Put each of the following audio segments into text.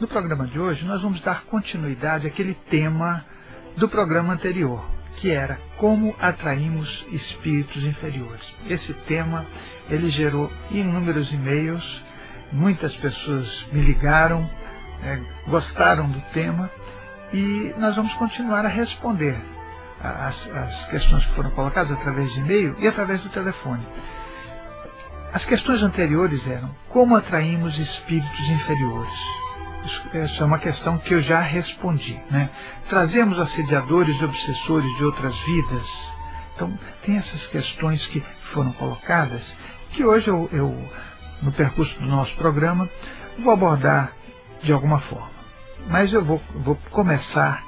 No programa de hoje, nós vamos dar continuidade àquele tema do programa anterior, que era como atraímos espíritos inferiores. Esse tema, ele gerou inúmeros e-mails, muitas pessoas me ligaram, é, gostaram do tema, e nós vamos continuar a responder as, as questões que foram colocadas através de e-mail e através do telefone. As questões anteriores eram como atraímos espíritos inferiores essa é uma questão que eu já respondi. Né? Trazemos assediadores e obsessores de outras vidas. Então, tem essas questões que foram colocadas, que hoje eu, eu no percurso do nosso programa, vou abordar de alguma forma. Mas eu vou, vou começar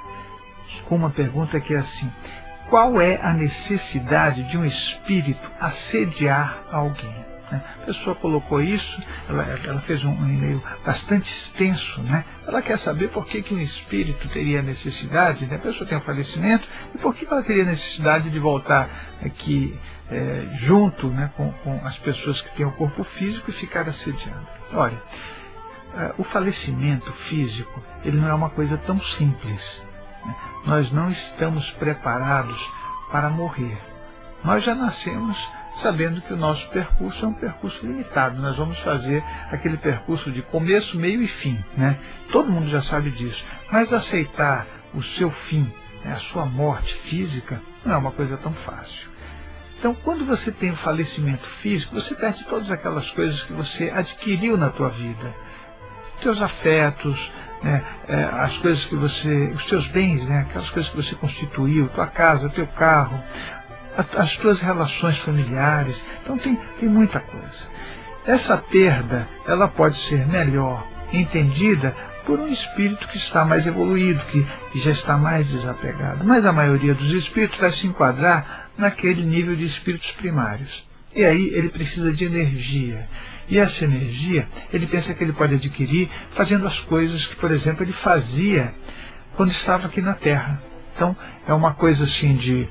com uma pergunta que é assim: qual é a necessidade de um espírito assediar alguém? Né? A pessoa colocou isso, ela, ela fez um, e-mail bastante extenso, né? Ela quer saber por que, que um espírito teria necessidade, né? a pessoa tem um falecimento, e por que ela teria necessidade de voltar aqui é, junto né, com, com as pessoas que têm o corpo físico e ficar assediando. Olha, é, o falecimento físico, ele não é uma coisa tão simples. Né? Nós não estamos preparados para morrer. Nós já nascemos sabendo que o nosso percurso é um percurso limitado. Nós vamos fazer aquele percurso de começo, meio e fim. Né? Todo mundo já sabe disso. Mas aceitar o seu fim, né, a sua morte física, não é uma coisa tão fácil. Então, quando você tem o falecimento físico, você perde todas aquelas coisas que você adquiriu na tua vida. Teus afetos, né, é, as coisas que você, os teus bens, né, aquelas coisas que você constituiu, tua casa, teu carro, as tuas relações familiares. Então tem, tem muita coisa. Essa perda, ela pode ser melhor entendida por um espírito que está mais evoluído, que, que já está mais desapegado. Mas a maioria dos espíritos vai se enquadrar naquele nível de espíritos primários. E aí ele precisa de energia. E essa energia, ele pensa que ele pode adquirir fazendo as coisas que, por exemplo, ele fazia quando estava aqui na Terra. Então, é uma coisa assim de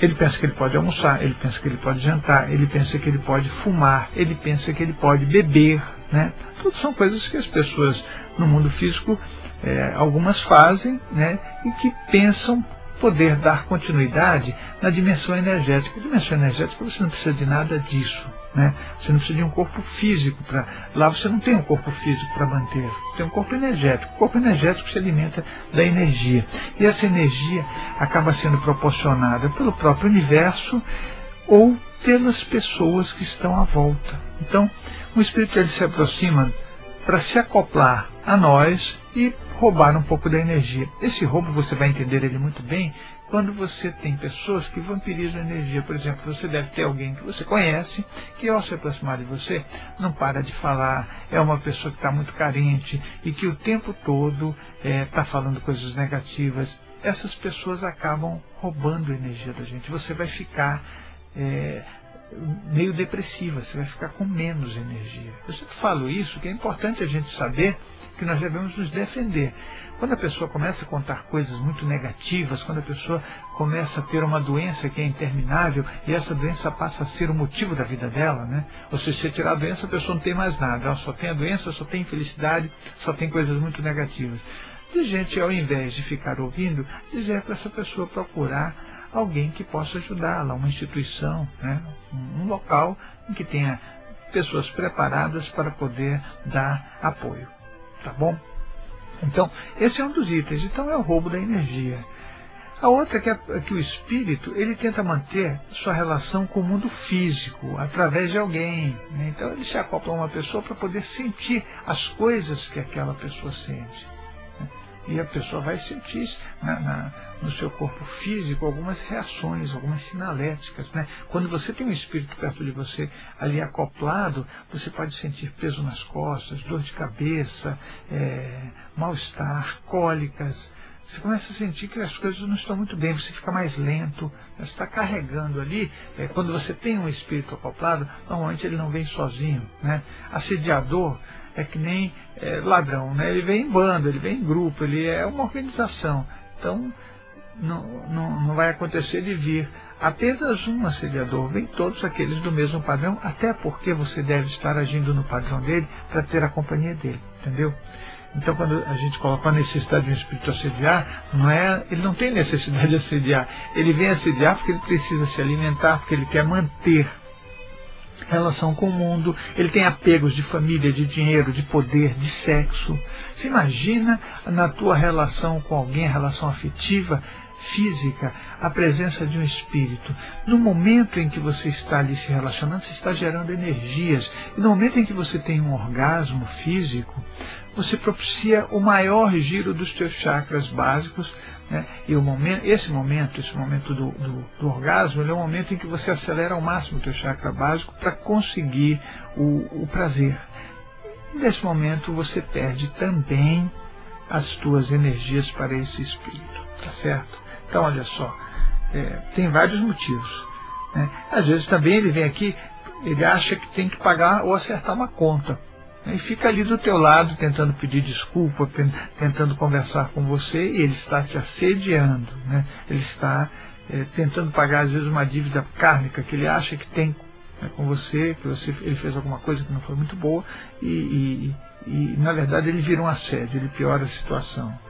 ele pensa que ele pode almoçar, ele pensa que ele pode jantar, ele pensa que ele pode fumar, ele pensa que ele pode beber. Né? Tudo são coisas que as pessoas no mundo físico, é, algumas fazem né? e que pensam poder dar continuidade na dimensão energética. A dimensão energética você não precisa de nada disso. Né? Você não precisa de um corpo físico para. Lá você não tem um corpo físico para manter. Tem um corpo energético. O corpo energético se alimenta da energia. E essa energia acaba sendo proporcionada pelo próprio universo ou pelas pessoas que estão à volta. Então, o espírito ele se aproxima para se acoplar a nós e roubar um pouco da energia. Esse roubo você vai entender ele muito bem quando você tem pessoas que vampirizam energia. Por exemplo, você deve ter alguém que você conhece, que ao se aproximar de você, não para de falar, é uma pessoa que está muito carente e que o tempo todo está é, falando coisas negativas. Essas pessoas acabam roubando a energia da gente. Você vai ficar é, meio depressiva, você vai ficar com menos energia. Eu sempre falo isso, que é importante a gente saber que nós devemos nos defender. Quando a pessoa começa a contar coisas muito negativas, quando a pessoa começa a ter uma doença que é interminável e essa doença passa a ser o motivo da vida dela, né? Ou seja, se tirar a doença, a pessoa não tem mais nada, ela só tem a doença, só tem infelicidade, só tem coisas muito negativas. De gente, ao invés de ficar ouvindo, dizer para essa pessoa procurar alguém que possa ajudá-la, uma instituição, né? um local em que tenha pessoas preparadas para poder dar apoio. Tá bom? Então, esse é um dos itens. Então, é o roubo da energia. A outra é que, é que o espírito ele tenta manter sua relação com o mundo físico através de alguém. Né? Então ele se acopla a uma pessoa para poder sentir as coisas que aquela pessoa sente. Né? E a pessoa vai sentir na, na, no seu corpo físico algumas reações, algumas sinaléticas. Né? Quando você tem um espírito perto de você ali acoplado, você pode sentir peso nas costas, dor de cabeça, é, mal-estar, cólicas. Você começa a sentir que as coisas não estão muito bem, você fica mais lento, você está carregando ali. É, quando você tem um espírito acoplado, normalmente ele não vem sozinho. Né? Assediador é que nem é, ladrão, né? ele vem em bando, ele vem em grupo, ele é uma organização. Então, não, não, não vai acontecer de vir apenas um assediador, vem todos aqueles do mesmo padrão, até porque você deve estar agindo no padrão dele para ter a companhia dele, entendeu? Então, quando a gente coloca a necessidade de um espírito assediar, não é, ele não tem necessidade de assediar. Ele vem assediar porque ele precisa se alimentar, porque ele quer manter relação com o mundo, ele tem apegos de família, de dinheiro, de poder, de sexo. Você imagina na tua relação com alguém, relação afetiva, física, a presença de um espírito. No momento em que você está ali se relacionando, você está gerando energias. E no momento em que você tem um orgasmo físico, você propicia o maior giro dos teus chakras básicos. Né? E o momento, esse momento, esse momento do, do, do orgasmo, é o momento em que você acelera ao máximo o teu chakra básico para conseguir o, o prazer. nesse momento você perde também as tuas energias para esse espírito, tá certo? Então, olha só, é, tem vários motivos. Né? Às vezes também ele vem aqui, ele acha que tem que pagar ou acertar uma conta. Né? E fica ali do teu lado tentando pedir desculpa, tentando conversar com você, e ele está te assediando. Né? Ele está é, tentando pagar, às vezes, uma dívida kármica que ele acha que tem né, com você, que você, ele fez alguma coisa que não foi muito boa, e, e, e na verdade ele vira um assédio, ele piora a situação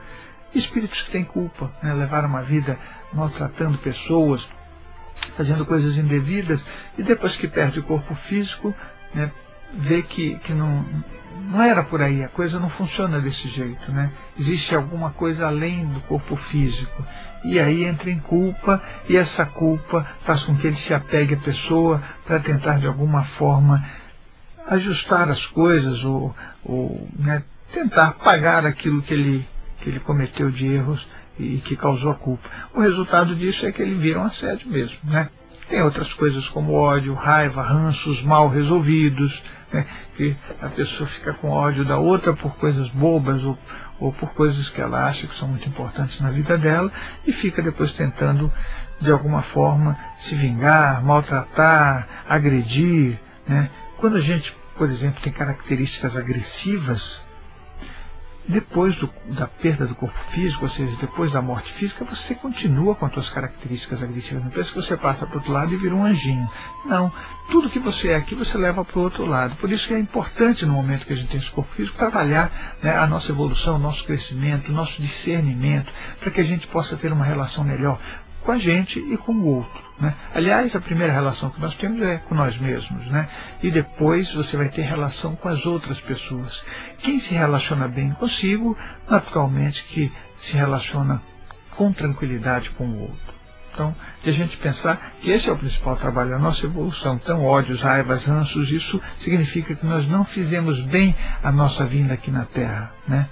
espíritos que têm culpa, né? levaram uma vida maltratando pessoas, fazendo coisas indevidas, e depois que perde o corpo físico, né? Vê que, que não, não era por aí, a coisa não funciona desse jeito. Né? Existe alguma coisa além do corpo físico. E aí entra em culpa, e essa culpa faz com que ele se apegue à pessoa para tentar de alguma forma ajustar as coisas ou, ou né, tentar pagar aquilo que ele que ele cometeu de erros e que causou a culpa. O resultado disso é que ele vira um assédio mesmo, né? Tem outras coisas como ódio, raiva, ranços mal resolvidos, né? que a pessoa fica com ódio da outra por coisas bobas ou, ou por coisas que ela acha que são muito importantes na vida dela e fica depois tentando, de alguma forma, se vingar, maltratar, agredir. Né? Quando a gente, por exemplo, tem características agressivas, depois do, da perda do corpo físico, ou seja, depois da morte física, você continua com as suas características agressivas. Não pensa que você passa para o outro lado e vira um anjinho. Não. Tudo que você é aqui, você leva para o outro lado. Por isso que é importante, no momento que a gente tem esse corpo físico, trabalhar né, a nossa evolução, o nosso crescimento, o nosso discernimento, para que a gente possa ter uma relação melhor com a gente e com o outro. Né? Aliás, a primeira relação que nós temos é com nós mesmos. Né? E depois você vai ter relação com as outras pessoas. Quem se relaciona bem consigo, naturalmente que se relaciona com tranquilidade com o outro. Então, de a gente pensar que esse é o principal trabalho da nossa evolução. Então, ódios, raivas, ranços, isso significa que nós não fizemos bem a nossa vinda aqui na Terra. Né?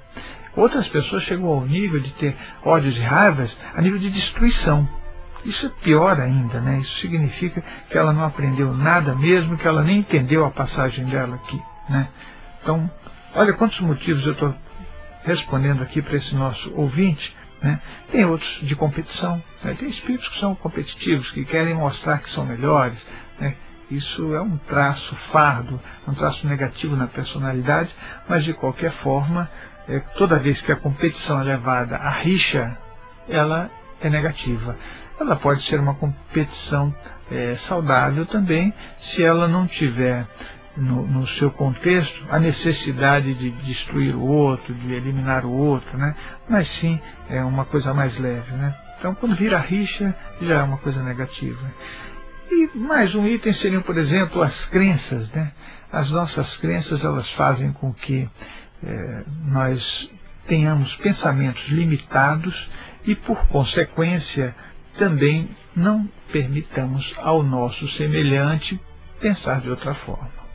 Outras pessoas chegam ao nível de ter ódios e raivas a nível de destruição. Isso é pior ainda, né? Isso significa que ela não aprendeu nada mesmo, que ela nem entendeu a passagem dela aqui, né? Então, olha quantos motivos eu estou respondendo aqui para esse nosso ouvinte. Né? Tem outros de competição, né? tem espíritos que são competitivos, que querem mostrar que são melhores. Né? Isso é um traço fardo, um traço negativo na personalidade, mas de qualquer forma, é, toda vez que a competição é levada à rixa, ela é negativa ela pode ser uma competição é, saudável também, se ela não tiver no, no, seu contexto a necessidade de destruir o outro, de eliminar o outro, né? mas sim é uma coisa mais leve. Né? Então, quando vira rixa, já é uma coisa negativa. E mais um item seriam, por exemplo, as crenças. Né? As nossas crenças elas fazem com que é, nós tenhamos pensamentos limitados e, por consequência, também não permitamos ao nosso semelhante pensar de outra forma.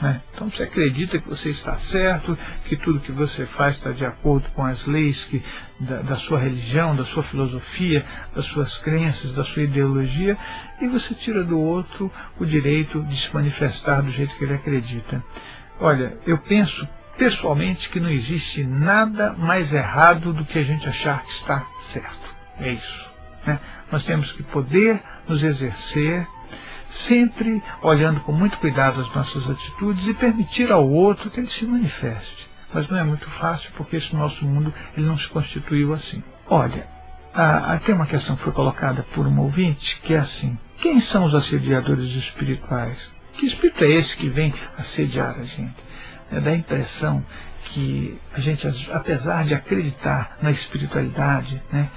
Né? Então você acredita que você está certo, que tudo que você faz está de acordo com as leis que, da, da, sua religião, da sua filosofia, das suas crenças, da sua ideologia, e você tira do outro o direito de se manifestar do jeito que ele acredita. Olha, eu penso pessoalmente que não existe nada mais errado do que a gente achar que está certo. É isso. Né? Nós temos que poder nos exercer, sempre olhando com muito cuidado as nossas atitudes e permitir ao outro que ele se manifeste. Mas não é muito fácil porque esse nosso mundo ele não se constituiu assim. Olha, ah, tem uma questão que foi colocada por um ouvinte, que é assim, quem são os assediadores espirituais? Que espírito é esse que vem assediar a gente? É, dá a impressão que a gente, apesar de acreditar na espiritualidade, né,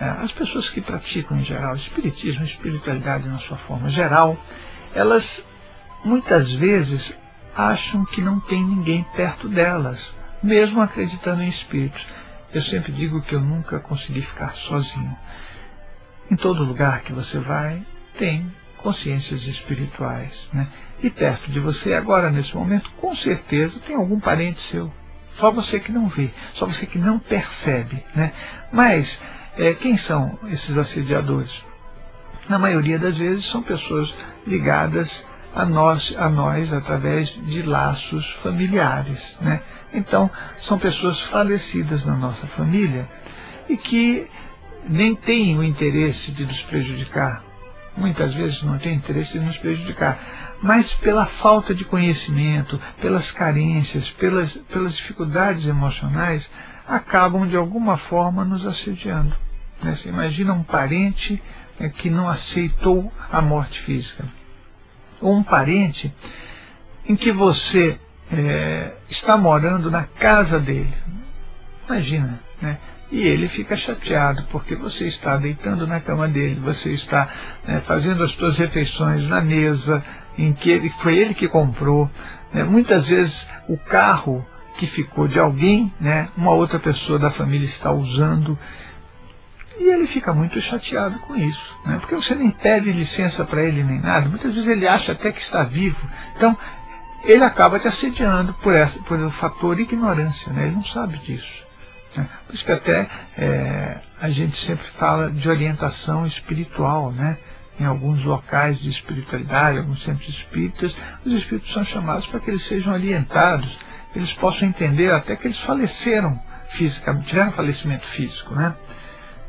as pessoas que praticam em geral espiritismo, espiritualidade na sua forma geral, elas muitas vezes acham que não tem ninguém perto delas, mesmo acreditando em espíritos. Eu sempre digo que eu nunca consegui ficar sozinho. Em todo lugar que você vai, tem consciências espirituais. Né? E perto de você, agora, nesse momento, com certeza tem algum parente seu. Só você que não vê, só você que não percebe. Né? Mas, é, quem são esses assediadores? Na maioria das vezes são pessoas ligadas a nós, a nós através de laços familiares. Né? Então, são pessoas falecidas na nossa família e que nem têm o interesse de nos prejudicar. Muitas vezes não têm interesse de nos prejudicar, mas pela falta de conhecimento, pelas carências, pelas, pelas dificuldades emocionais, acabam de alguma forma nos assediando. Né? Você imagina um parente né, que não aceitou a morte física ou um parente em que você é, está morando na casa dele. Imagina, né? E ele fica chateado porque você está deitando na cama dele, você está né, fazendo as suas refeições na mesa em que ele, foi ele que comprou. Né? Muitas vezes o carro que ficou de alguém, né, uma outra pessoa da família está usando. E ele fica muito chateado com isso, né? porque você nem pede licença para ele nem nada. Muitas vezes ele acha até que está vivo. Então, ele acaba te assediando por, essa, por o fator ignorância. Né? Ele não sabe disso. Né? Por isso que até é, a gente sempre fala de orientação espiritual. Né? Em alguns locais de espiritualidade, alguns centros espíritas, os espíritos são chamados para que eles sejam orientados, eles possam entender até que eles faleceram fisicamente, tiveram falecimento físico. Né?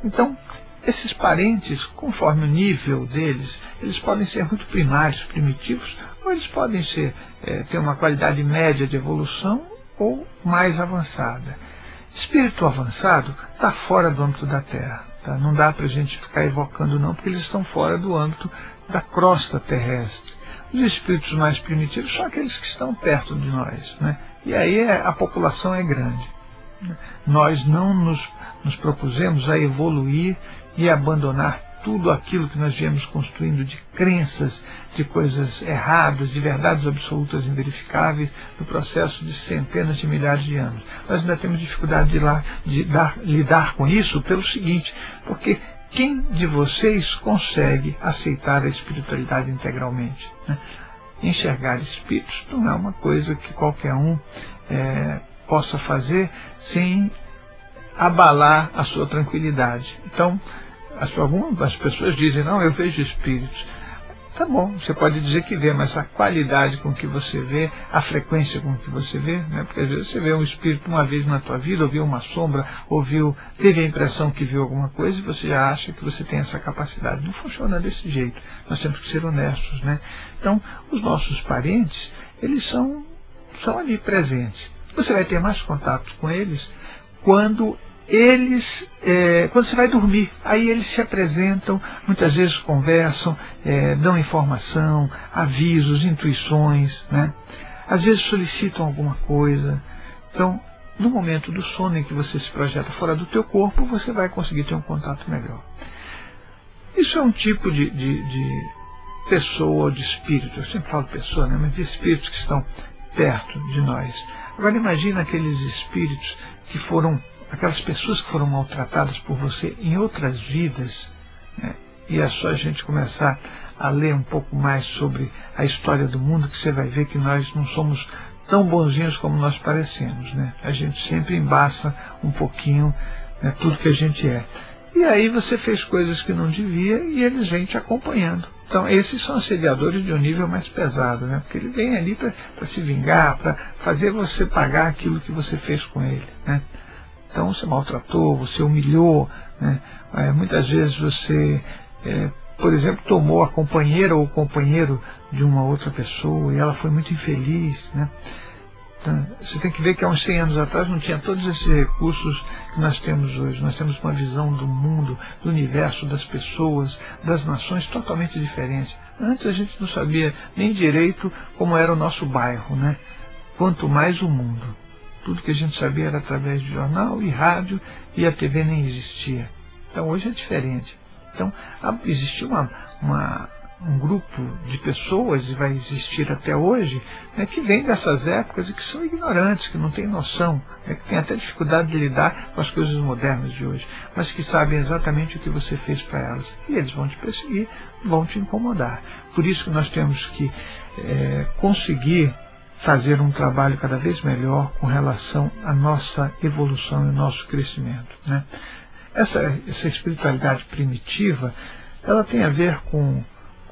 Então, esses parentes, conforme o nível deles, eles podem ser muito primários, primitivos, ou eles podem ser, é, ter uma qualidade média de evolução ou mais avançada. Espírito avançado está fora do âmbito da Terra. Tá? Não dá para a gente ficar evocando não, porque eles estão fora do âmbito da crosta terrestre. Os espíritos mais primitivos são aqueles que estão perto de nós. Né? E aí é, a população é grande. Nós não nos nos propusemos a evoluir e abandonar tudo aquilo que nós viemos construindo de crenças, de coisas erradas, de verdades absolutas inverificáveis no processo de centenas de milhares de anos. Nós ainda temos dificuldade de, lá, de dar, lidar com isso pelo seguinte, porque quem de vocês consegue aceitar a espiritualidade integralmente? Né? Enxergar espíritos não é uma coisa que qualquer um é, possa fazer sem abalar a sua tranquilidade. Então, as, algumas pessoas dizem, não, eu vejo espíritos. Tá bom, você pode dizer que vê, mas a qualidade com que você vê, a frequência com que você vê, né? porque às vezes você vê um espírito uma vez na tua vida, ouviu uma sombra, ouviu, teve a impressão que viu alguma coisa e você já acha que você tem essa capacidade. Não funciona desse jeito. Nós temos que ser honestos. Né? Então, os nossos parentes, eles são, são ali presentes. Você vai ter mais contato com eles quando eles, é, quando você vai dormir, aí eles se apresentam, muitas vezes conversam, é, dão informação, avisos, intuições, né? às vezes solicitam alguma coisa. Então, no momento do sono em que você se projeta fora do teu corpo, você vai conseguir ter um contato melhor. Isso é um tipo de, de, de pessoa ou de espírito, eu sempre falo pessoa, né? mas de espíritos que estão perto de nós. Agora imagina aqueles espíritos que foram aquelas pessoas que foram maltratadas por você em outras vidas, né? e é só a gente começar a ler um pouco mais sobre a história do mundo que você vai ver que nós não somos tão bonzinhos como nós parecemos. Né? A gente sempre embaça um pouquinho né, tudo que a gente é. E aí você fez coisas que não devia e eles vêm te acompanhando. Então, esses são assediadores de um nível mais pesado, né? porque ele vem ali para se vingar, para fazer você pagar aquilo que você fez com ele. Né? Então você maltratou, você humilhou, né? é, muitas vezes você, é, por exemplo, tomou a companheira ou o companheiro de uma outra pessoa e ela foi muito infeliz. Né? Então, você tem que ver que há uns 100 anos atrás não tinha todos esses recursos que nós temos hoje. Nós temos uma visão do mundo, do universo, das pessoas, das nações totalmente diferente. Antes a gente não sabia nem direito como era o nosso bairro, né? Quanto mais o mundo. Tudo que a gente sabia era através de jornal e rádio e a TV nem existia. Então hoje é diferente. Então existiu uma, uma um grupo de pessoas, e vai existir até hoje, né, que vem dessas épocas e que são ignorantes, que não têm noção, né, que têm até dificuldade de lidar com as coisas modernas de hoje, mas que sabem exatamente o que você fez para elas. E eles vão te perseguir, vão te incomodar. Por isso que nós temos que é, conseguir fazer um trabalho cada vez melhor com relação à nossa evolução e ao nosso crescimento. Né? Essa, essa espiritualidade primitiva, ela tem a ver com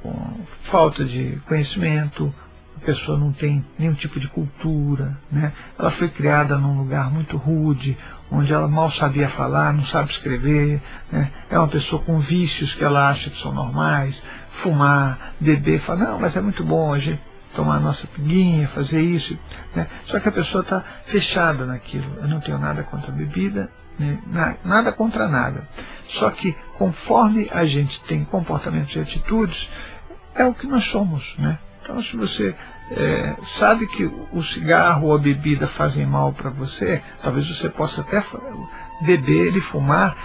com falta de conhecimento, a pessoa não tem nenhum tipo de cultura, né? ela foi criada num lugar muito rude, onde ela mal sabia falar, não sabe escrever, né? é uma pessoa com vícios que ela acha que são normais, fumar, beber, fala, não, mas é muito bom a gente tomar a nossa piguinha, fazer isso. Né? Só que a pessoa está fechada naquilo. Eu não tenho nada contra a bebida, né? nada contra nada. Só que conforme a gente tem comportamentos e atitudes, é o que nós somos. Né? Então, se você é, sabe que o cigarro ou a bebida fazem mal para você, talvez você possa até beber e fumar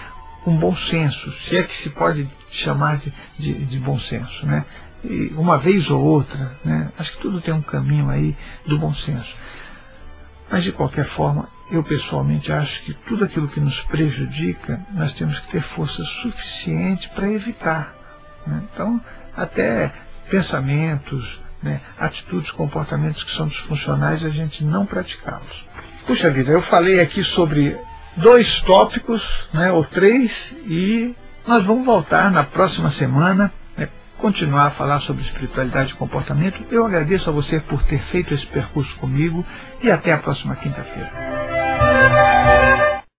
com bom senso, se é que se pode chamar de, de, de bom senso, né? Uma vez ou outra, né? Acho que tudo tem um caminho aí do bom senso. Mas de qualquer forma, eu pessoalmente acho que tudo aquilo que nos prejudica, nós temos que ter força suficiente para evitar. Né? Então, até pensamentos, né, atitudes, comportamentos que são disfuncionais, a gente não praticá-los. Puxa vida, eu falei aqui sobre dois tópicos, né, ou três, e nós vamos voltar na próxima semana, continuar a falar sobre espiritualidade e comportamento. Eu agradeço a você por ter feito esse percurso comigo e até a próxima quinta-feira.